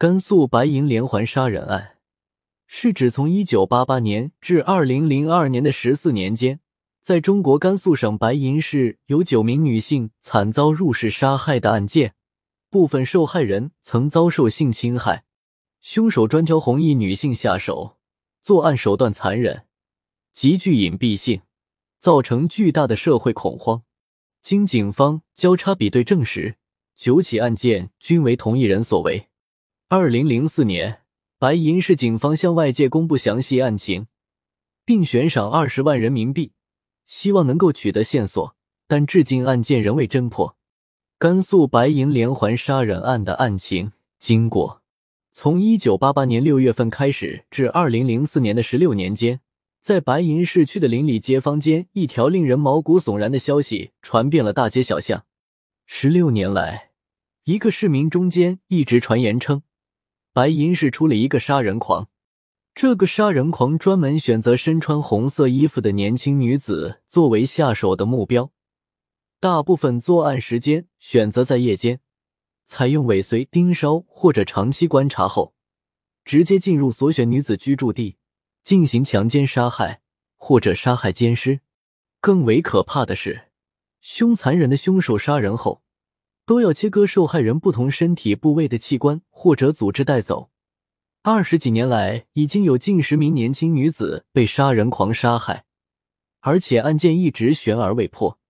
甘肃白银连环杀人案，是指从一九八八年至二零零二年的十四年间，在中国甘肃省白银市有九名女性惨遭入室杀害的案件。部分受害人曾遭受性侵害，凶手专挑红衣女性下手，作案手段残忍，极具隐蔽性，造成巨大的社会恐慌。经警方交叉比对证实，九起案件均为同一人所为。二零零四年，白银市警方向外界公布详细案情，并悬赏二十万人民币，希望能够取得线索，但至今案件仍未侦破。甘肃白银连环杀人案的案情经过：从一九八八年六月份开始至二零零四年的十六年间，在白银市区的邻里街坊间，一条令人毛骨悚然的消息传遍了大街小巷。十六年来，一个市民中间一直传言称，白银市出了一个杀人狂。这个杀人狂专门选择身穿红色衣服的年轻女子作为下手的目标。大部分作案时间选择在夜间，采用尾随、盯梢或者长期观察后，直接进入所选女子居住地进行强奸、杀害或者杀害奸尸。更为可怕的是，凶残忍的凶手杀人后都要切割受害人不同身体部位的器官或者组织带走。二十几年来，已经有近十名年轻女子被杀人狂杀害，而且案件一直悬而未破。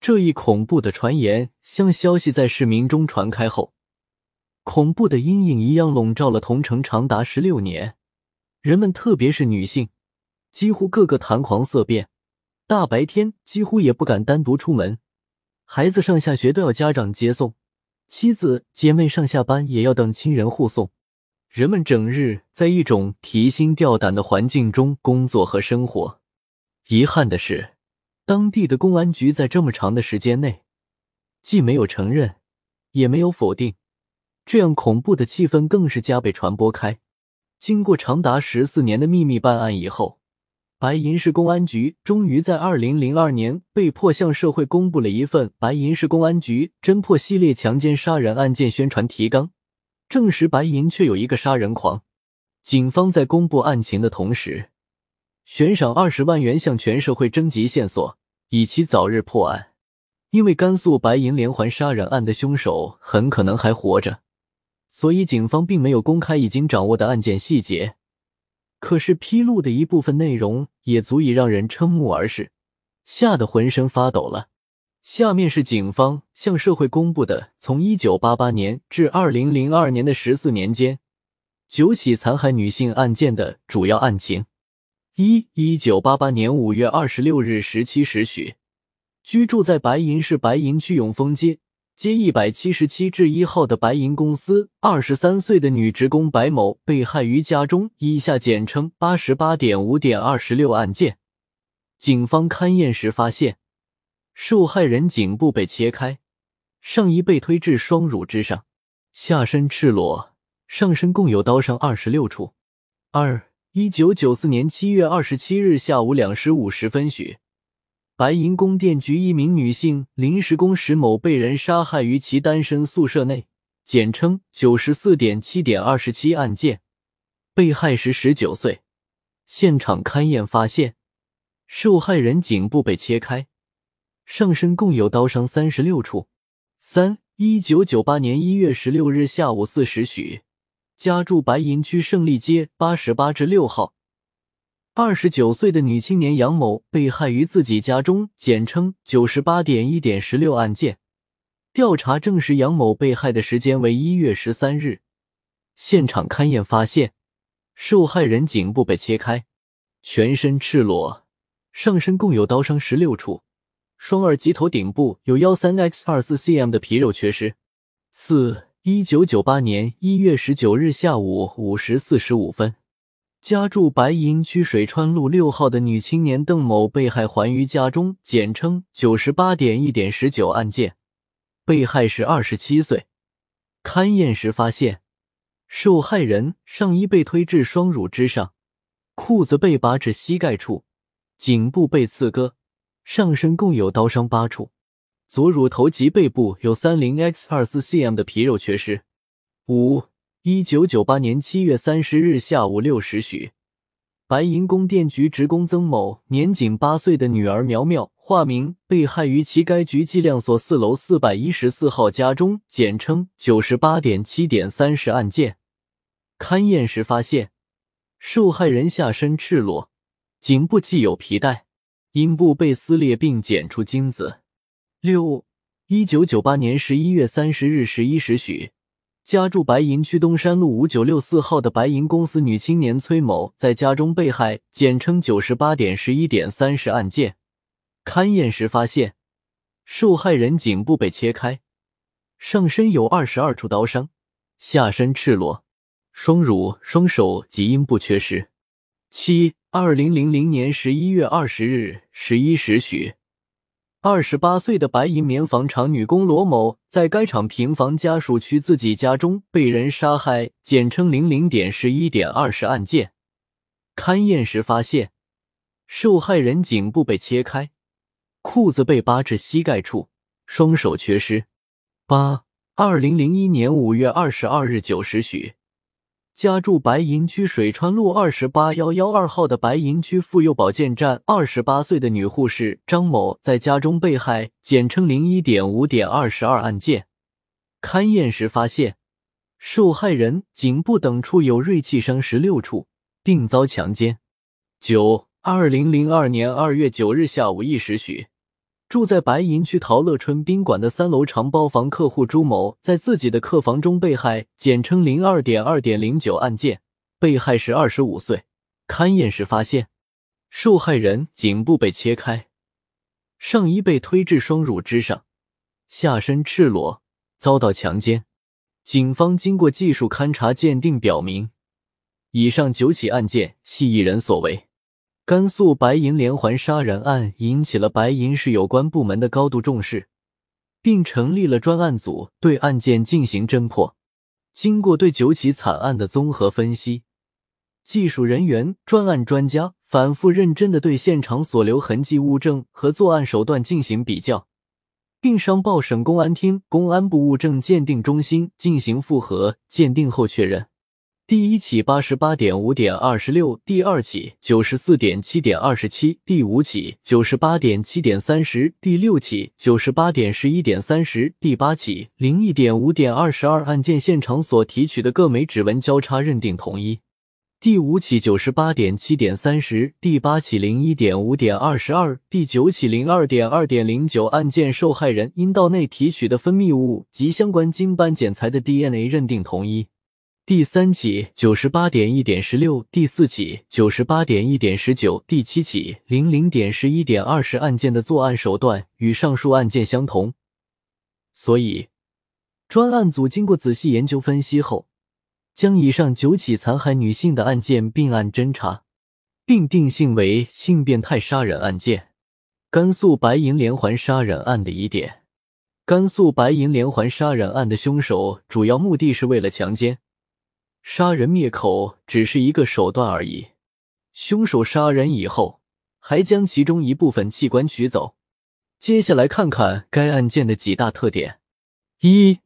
这一恐怖的传言像消息在市民中传开后，恐怖的阴影一样笼罩了同城长达十六年。人们，特别是女性，几乎个个谈狂色变，大白天几乎也不敢单独出门。孩子上下学都要家长接送，妻子姐妹上下班也要等亲人护送。人们整日在一种提心吊胆的环境中工作和生活。遗憾的是。当地的公安局在这么长的时间内，既没有承认，也没有否定，这样恐怖的气氛更是加倍传播开。经过长达十四年的秘密办案以后，白银市公安局终于在二零零二年被迫向社会公布了一份白银市公安局侦破系列强奸杀人案件宣传提纲，证实白银却有一个杀人狂。警方在公布案情的同时。悬赏二十万元向全社会征集线索，以期早日破案。因为甘肃白银连环杀人案的凶手很可能还活着，所以警方并没有公开已经掌握的案件细节。可是披露的一部分内容也足以让人瞠目而视，吓得浑身发抖了。下面是警方向社会公布的从一九八八年至二零零二年的十四年间九起残害女性案件的主要案情。一一九八八年五月二十六日十七时许，居住在白银市白银区永丰街街一百七十七至一号的白银公司二十三岁的女职工白某被害于家中（以下简称八十八点五点二十六案件）。警方勘验时发现，受害人颈部被切开，上衣被推至双乳之上，下身赤裸，上身共有刀伤二十六处。二。一九九四年七月二十七日下午两时五十分许，白银供电局一名女性临时工石某被人杀害于其单身宿舍内，简称九十四点七点二十七案件。被害时十九岁。现场勘验发现，受害人颈部被切开，上身共有刀伤三十六处。三一九九八年一月十六日下午四时许。家住白银区胜利街八十八至六号，二十九岁的女青年杨某被害于自己家中，简称九十八点一点十六案件。调查证实，杨某被害的时间为一月十三日。现场勘验发现，受害人颈部被切开，全身赤裸，上身共有刀伤十六处，双耳及头顶部有幺三 x 二四 cm 的皮肉缺失。四。一九九八年一月十九日下午五时四十五分，家住白银区水川路六号的女青年邓某被害还于家中，简称九十八点一点十九案件。被害时二十七岁。勘验时发现，受害人上衣被推至双乳之上，裤子被拔至膝盖处，颈部被刺割，上身共有刀伤八处。左乳头及背部有三零 x 二四 cm 的皮肉缺失。五一九九八年七月三十日下午六时许，白银宫电局职工曾某年仅八岁的女儿苗苗（化名）被害于其该局计量所四楼四百一十四号家中，简称九十八点七点三十案件。勘验时发现，受害人下身赤裸，颈部系有皮带，阴部被撕裂并检出精子。六，一九九八年十一月三十日十一时许。家住白银区东山路五九六四号的白银公司女青年崔某在家中被害，简称九十八点十一点三十案件。勘验时发现，受害人颈部被切开，上身有二十二处刀伤，下身赤裸，双乳、双手及阴部缺失。七，二零零零年十一月二十日十一时许。二十八岁的白银棉纺厂女工罗某，在该厂平房家属区自己家中被人杀害，简称零零点十一点二十案件。勘验时发现，受害人颈部被切开，裤子被扒至膝盖处，双手缺失。八二零零一年五月二十二日九时许。家住白银区水川路二十八幺幺二号的白银区妇幼保健站二十八岁的女护士张某在家中被害，简称零一点五点二十二案件。勘验时发现，受害人颈部等处有锐器伤十六处，并遭强奸。九二零零二年二月九日下午一时许。住在白银区陶乐春宾馆的三楼长包房客户朱某，在自己的客房中被害，简称零二点二点零九案件。被害时二十五岁。勘验时发现，受害人颈部被切开，上衣被推至双乳之上，下身赤裸，遭到强奸。警方经过技术勘查鉴定，表明以上九起案件系一人所为。甘肃白银连环杀人案引起了白银市有关部门的高度重视，并成立了专案组对案件进行侦破。经过对九起惨案的综合分析，技术人员、专案专家反复认真的对现场所留痕迹物证和作案手段进行比较，并上报省公安厅公安部物证鉴定中心进行复核鉴定后确认。第一起八十八点五点二十六，第二起九十四点七点二十七，第五起九十八点七点三十，第六起九十八点十一点三十，第八起零一点五点二十二案件现场所提取的各枚指纹交叉认定同一。第五起九十八点七点三十，第八起零一点五点二十二，第九起零二点二点零九案件受害人阴道内提取的分泌物及相关精斑检材的 DNA 认定同一。第三起九十八点一点十六，第四起九十八点一点十九，第七起零零点十一点二十案件的作案手段与上述案件相同，所以专案组经过仔细研究分析后，将以上九起残害女性的案件并案侦查，并定性为性变态杀人案件。甘肃白银连环杀人案的疑点：甘肃白银连环杀人案的凶手主要目的是为了强奸。杀人灭口只是一个手段而已，凶手杀人以后还将其中一部分器官取走。接下来看看该案件的几大特点：一、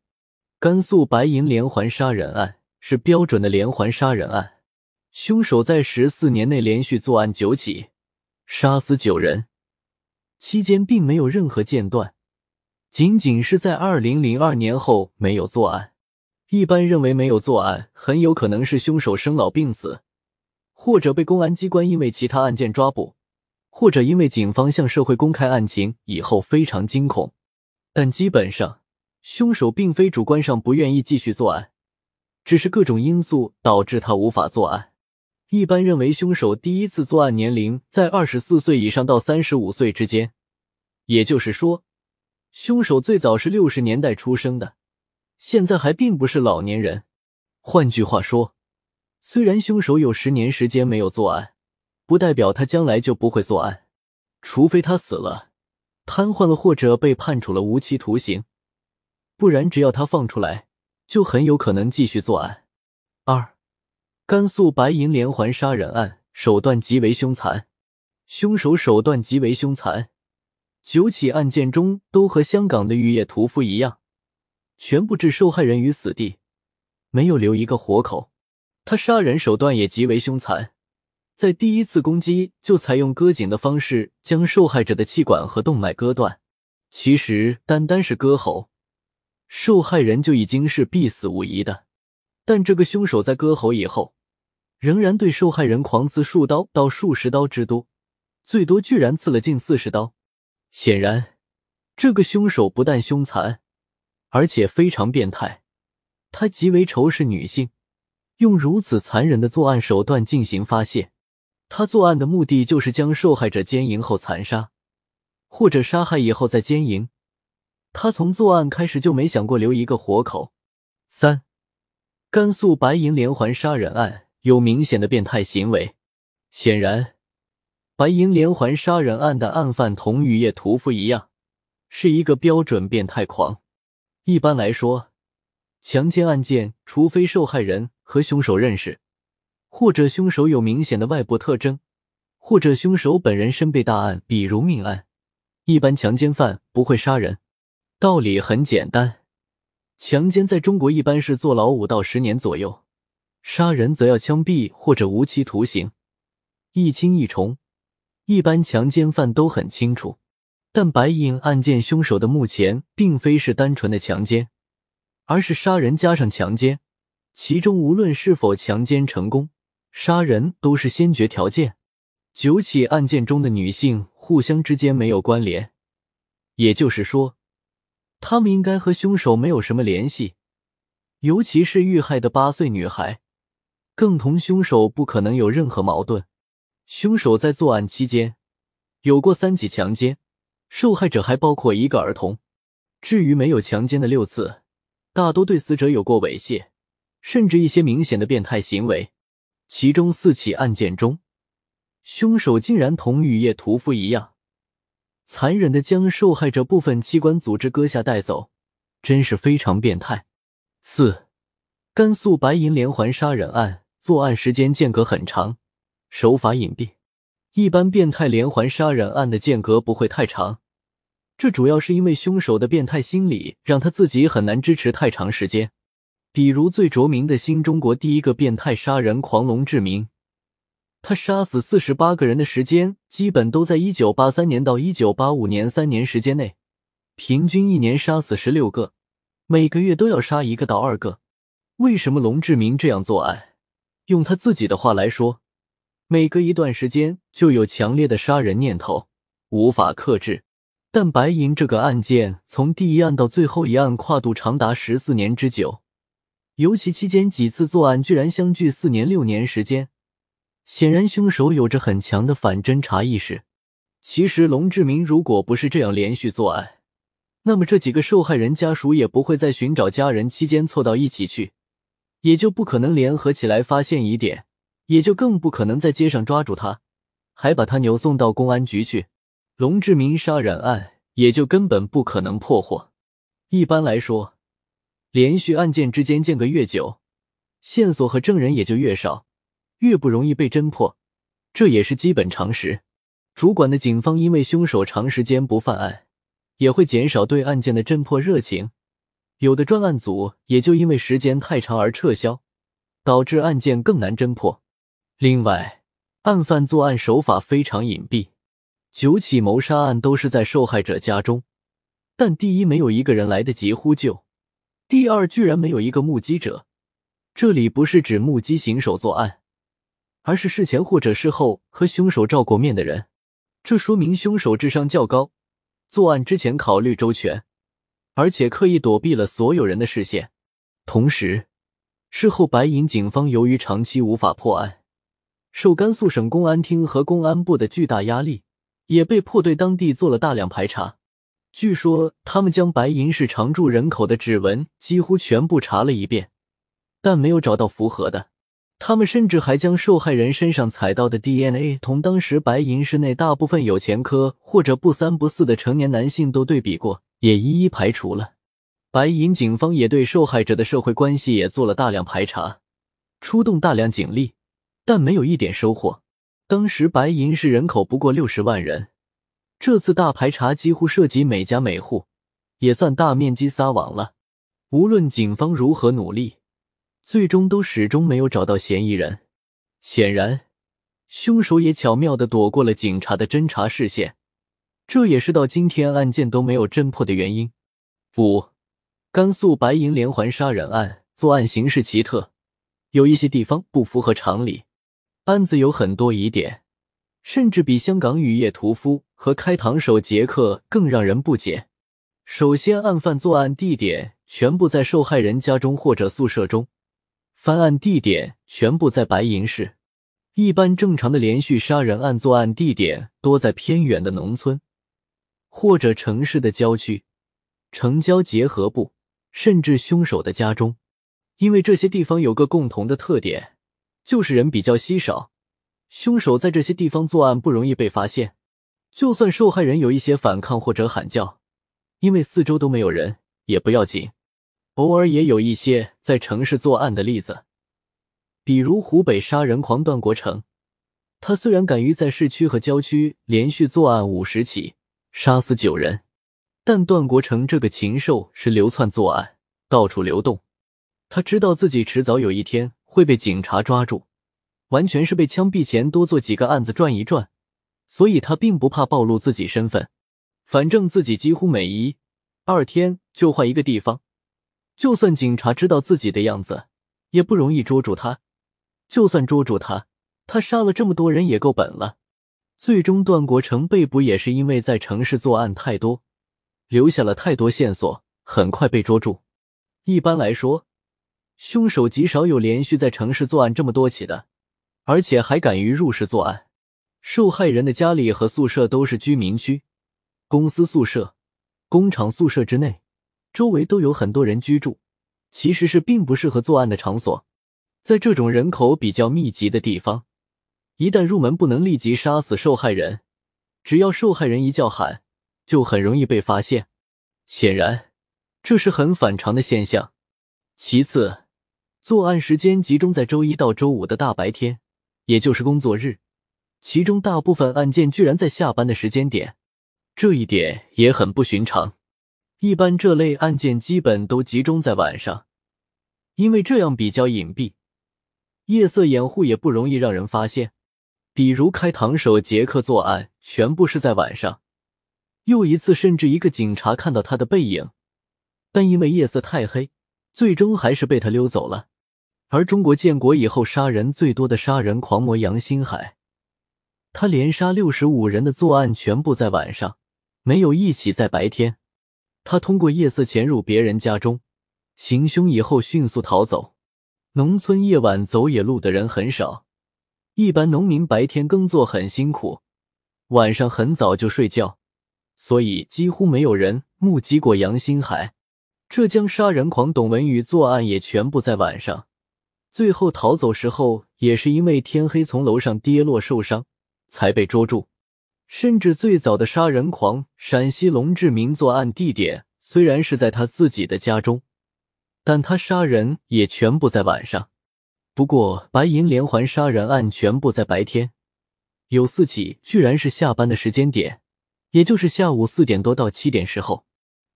甘肃白银连环杀人案是标准的连环杀人案，凶手在十四年内连续作案九起，杀死九人，期间并没有任何间断，仅仅是在二零零二年后没有作案。一般认为没有作案，很有可能是凶手生老病死，或者被公安机关因为其他案件抓捕，或者因为警方向社会公开案情以后非常惊恐。但基本上，凶手并非主观上不愿意继续作案，只是各种因素导致他无法作案。一般认为，凶手第一次作案年龄在二十四岁以上到三十五岁之间，也就是说，凶手最早是六十年代出生的。现在还并不是老年人，换句话说，虽然凶手有十年时间没有作案，不代表他将来就不会作案，除非他死了、瘫痪了或者被判处了无期徒刑，不然只要他放出来，就很有可能继续作案。二，甘肃白银连环杀人案手段极为凶残，凶手手段极为凶残，九起案件中都和香港的玉叶屠夫一样。全部置受害人于死地，没有留一个活口。他杀人手段也极为凶残，在第一次攻击就采用割颈的方式将受害者的气管和动脉割断。其实单单是割喉，受害人就已经是必死无疑的。但这个凶手在割喉以后，仍然对受害人狂刺数刀到数十刀之多，最多居然刺了近四十刀。显然，这个凶手不但凶残，而且非常变态。他极为仇视女性。用如此残忍的作案手段进行发泄，他作案的目的就是将受害者奸淫后残杀，或者杀害以后再奸淫。他从作案开始就没想过留一个活口。三，甘肃白银连环杀人案有明显的变态行为。显然，白银连环杀人案的案犯同雨夜屠夫一样，是一个标准变态狂。一般来说，强奸案件，除非受害人。和凶手认识，或者凶手有明显的外部特征，或者凶手本人身被大案，比如命案，一般强奸犯不会杀人。道理很简单，强奸在中国一般是坐牢五到十年左右，杀人则要枪毙或者无期徒刑，一轻一重。一般强奸犯都很清楚，但白银案件凶手的目前并非是单纯的强奸，而是杀人加上强奸。其中无论是否强奸成功，杀人都是先决条件。九起案件中的女性互相之间没有关联，也就是说，他们应该和凶手没有什么联系。尤其是遇害的八岁女孩，更同凶手不可能有任何矛盾。凶手在作案期间有过三起强奸，受害者还包括一个儿童。至于没有强奸的六次，大多对死者有过猥亵。甚至一些明显的变态行为，其中四起案件中，凶手竟然同雨夜屠夫一样，残忍的将受害者部分器官组织割下带走，真是非常变态。四，甘肃白银连环杀人案作案时间间隔很长，手法隐蔽。一般变态连环杀人案的间隔不会太长，这主要是因为凶手的变态心理让他自己很难支持太长时间。比如最着名的新中国第一个变态杀人狂龙志明，他杀死四十八个人的时间基本都在一九八三年到一九八五年三年时间内，平均一年杀死十六个，每个月都要杀一个到二个。为什么龙志明这样作案？用他自己的话来说，每隔一段时间就有强烈的杀人念头，无法克制。但白银这个案件从第一案到最后一案跨度长达十四年之久。尤其期间几次作案居然相距四年六年时间，显然凶手有着很强的反侦查意识。其实龙志明如果不是这样连续作案，那么这几个受害人家属也不会在寻找家人期间凑到一起去，也就不可能联合起来发现疑点，也就更不可能在街上抓住他，还把他扭送到公安局去。龙志明杀人案也就根本不可能破获。一般来说。连续案件之间间隔越久，线索和证人也就越少，越不容易被侦破，这也是基本常识。主管的警方因为凶手长时间不犯案，也会减少对案件的侦破热情，有的专案组也就因为时间太长而撤销，导致案件更难侦破。另外，案犯作案手法非常隐蔽，九起谋杀案都是在受害者家中，但第一没有一个人来得及呼救。第二，居然没有一个目击者。这里不是指目击行手作案，而是事前或者事后和凶手照过面的人。这说明凶手智商较高，作案之前考虑周全，而且刻意躲避了所有人的视线。同时，事后白银警方由于长期无法破案，受甘肃省公安厅和公安部的巨大压力，也被迫对当地做了大量排查。据说他们将白银市常住人口的指纹几乎全部查了一遍，但没有找到符合的。他们甚至还将受害人身上采到的 DNA 同当时白银市内大部分有前科或者不三不四的成年男性都对比过，也一一排除了。白银警方也对受害者的社会关系也做了大量排查，出动大量警力，但没有一点收获。当时白银市人口不过六十万人。这次大排查几乎涉及每家每户，也算大面积撒网了。无论警方如何努力，最终都始终没有找到嫌疑人。显然，凶手也巧妙的躲过了警察的侦查视线，这也是到今天案件都没有侦破的原因。五，甘肃白银连环杀人案作案形式奇特，有一些地方不符合常理，案子有很多疑点，甚至比香港雨夜屠夫和开膛手杰克更让人不解。首先，案犯作案地点全部在受害人家中或者宿舍中。翻案地点全部在白银市。一般正常的连续杀人案作案地点多在偏远的农村，或者城市的郊区、城郊结合部，甚至凶手的家中。因为这些地方有个共同的特点，就是人比较稀少，凶手在这些地方作案不容易被发现。就算受害人有一些反抗或者喊叫，因为四周都没有人，也不要紧。偶尔也有一些在城市作案的例子，比如湖北杀人狂段国成，他虽然敢于在市区和郊区连续作案五十起，杀死九人，但段国成这个禽兽是流窜作案，到处流动。他知道自己迟早有一天会被警察抓住，完全是被枪毙前多做几个案子转一转，所以他并不怕暴露自己身份，反正自己几乎每一二天就换一个地方。就算警察知道自己的样子，也不容易捉住他。就算捉住他，他杀了这么多人也够本了。最终，段国成被捕也是因为在城市作案太多，留下了太多线索，很快被捉住。一般来说，凶手极少有连续在城市作案这么多起的，而且还敢于入室作案。受害人的家里和宿舍都是居民区、公司宿舍、工厂宿舍之内。周围都有很多人居住，其实是并不适合作案的场所。在这种人口比较密集的地方，一旦入门不能立即杀死受害人，只要受害人一叫喊，就很容易被发现。显然，这是很反常的现象。其次，作案时间集中在周一到周五的大白天，也就是工作日，其中大部分案件居然在下班的时间点，这一点也很不寻常。一般这类案件基本都集中在晚上，因为这样比较隐蔽，夜色掩护也不容易让人发现。比如开膛手杰克作案，全部是在晚上。又一次，甚至一个警察看到他的背影，但因为夜色太黑，最终还是被他溜走了。而中国建国以后杀人最多的杀人狂魔杨新海，他连杀六十五人的作案全部在晚上，没有一起在白天。他通过夜色潜入别人家中，行凶以后迅速逃走。农村夜晚走野路的人很少，一般农民白天耕作很辛苦，晚上很早就睡觉，所以几乎没有人目击过杨新海。浙江杀人狂董文宇作案也全部在晚上，最后逃走时候也是因为天黑从楼上跌落受伤，才被捉住。甚至最早的杀人狂陕西龙志明作案地点虽然是在他自己的家中，但他杀人也全部在晚上。不过白银连环杀人案全部在白天，有四起居然是下班的时间点，也就是下午四点多到七点时候。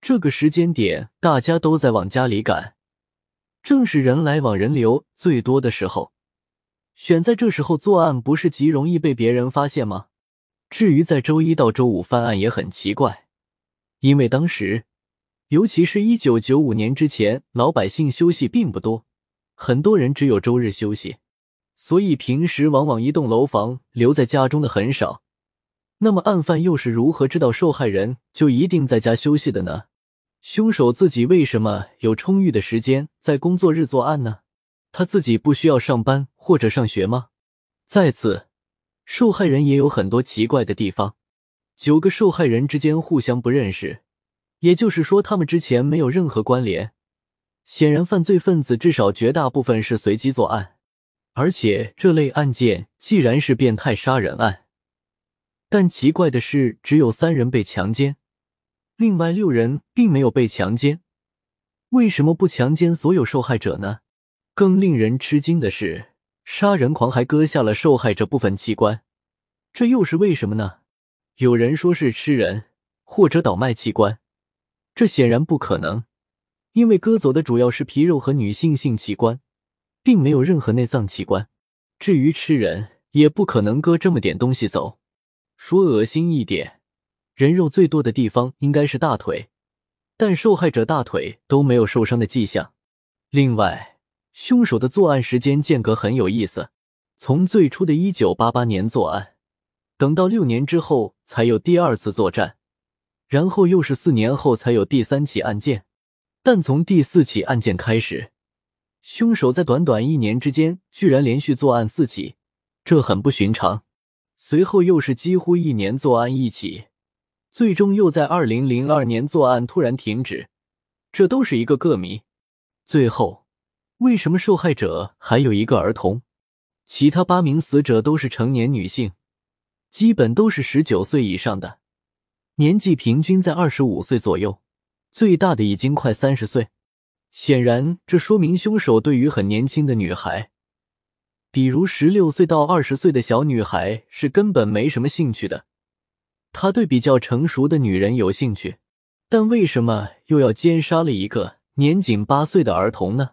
这个时间点大家都在往家里赶，正是人来往人流最多的时候。选在这时候作案，不是极容易被别人发现吗？至于在周一到周五犯案也很奇怪，因为当时，尤其是一九九五年之前，老百姓休息并不多，很多人只有周日休息，所以平时往往一栋楼房留在家中的很少。那么案犯又是如何知道受害人就一定在家休息的呢？凶手自己为什么有充裕的时间在工作日作案呢？他自己不需要上班或者上学吗？再次。受害人也有很多奇怪的地方，九个受害人之间互相不认识，也就是说他们之前没有任何关联。显然，犯罪分子至少绝大部分是随机作案，而且这类案件既然是变态杀人案，但奇怪的是，只有三人被强奸，另外六人并没有被强奸。为什么不强奸所有受害者呢？更令人吃惊的是。杀人狂还割下了受害者部分器官，这又是为什么呢？有人说是吃人或者倒卖器官，这显然不可能，因为割走的主要是皮肉和女性性器官，并没有任何内脏器官。至于吃人，也不可能割这么点东西走。说恶心一点，人肉最多的地方应该是大腿，但受害者大腿都没有受伤的迹象。另外，凶手的作案时间间隔很有意思，从最初的一九八八年作案，等到六年之后才有第二次作战，然后又是四年后才有第三起案件。但从第四起案件开始，凶手在短短一年之间居然连续作案四起，这很不寻常。随后又是几乎一年作案一起，最终又在二零零二年作案突然停止，这都是一个个谜。最后，为什么受害者还有一个儿童？其他八名死者都是成年女性，基本都是十九岁以上的，年纪平均在二十五岁左右，最大的已经快三十岁。显然，这说明凶手对于很年轻的女孩。比如十六岁到二十岁的小女孩是根本没什么兴趣的，他对比较成熟的女人有兴趣，但为什么又要奸杀了一个年仅八岁的儿童呢？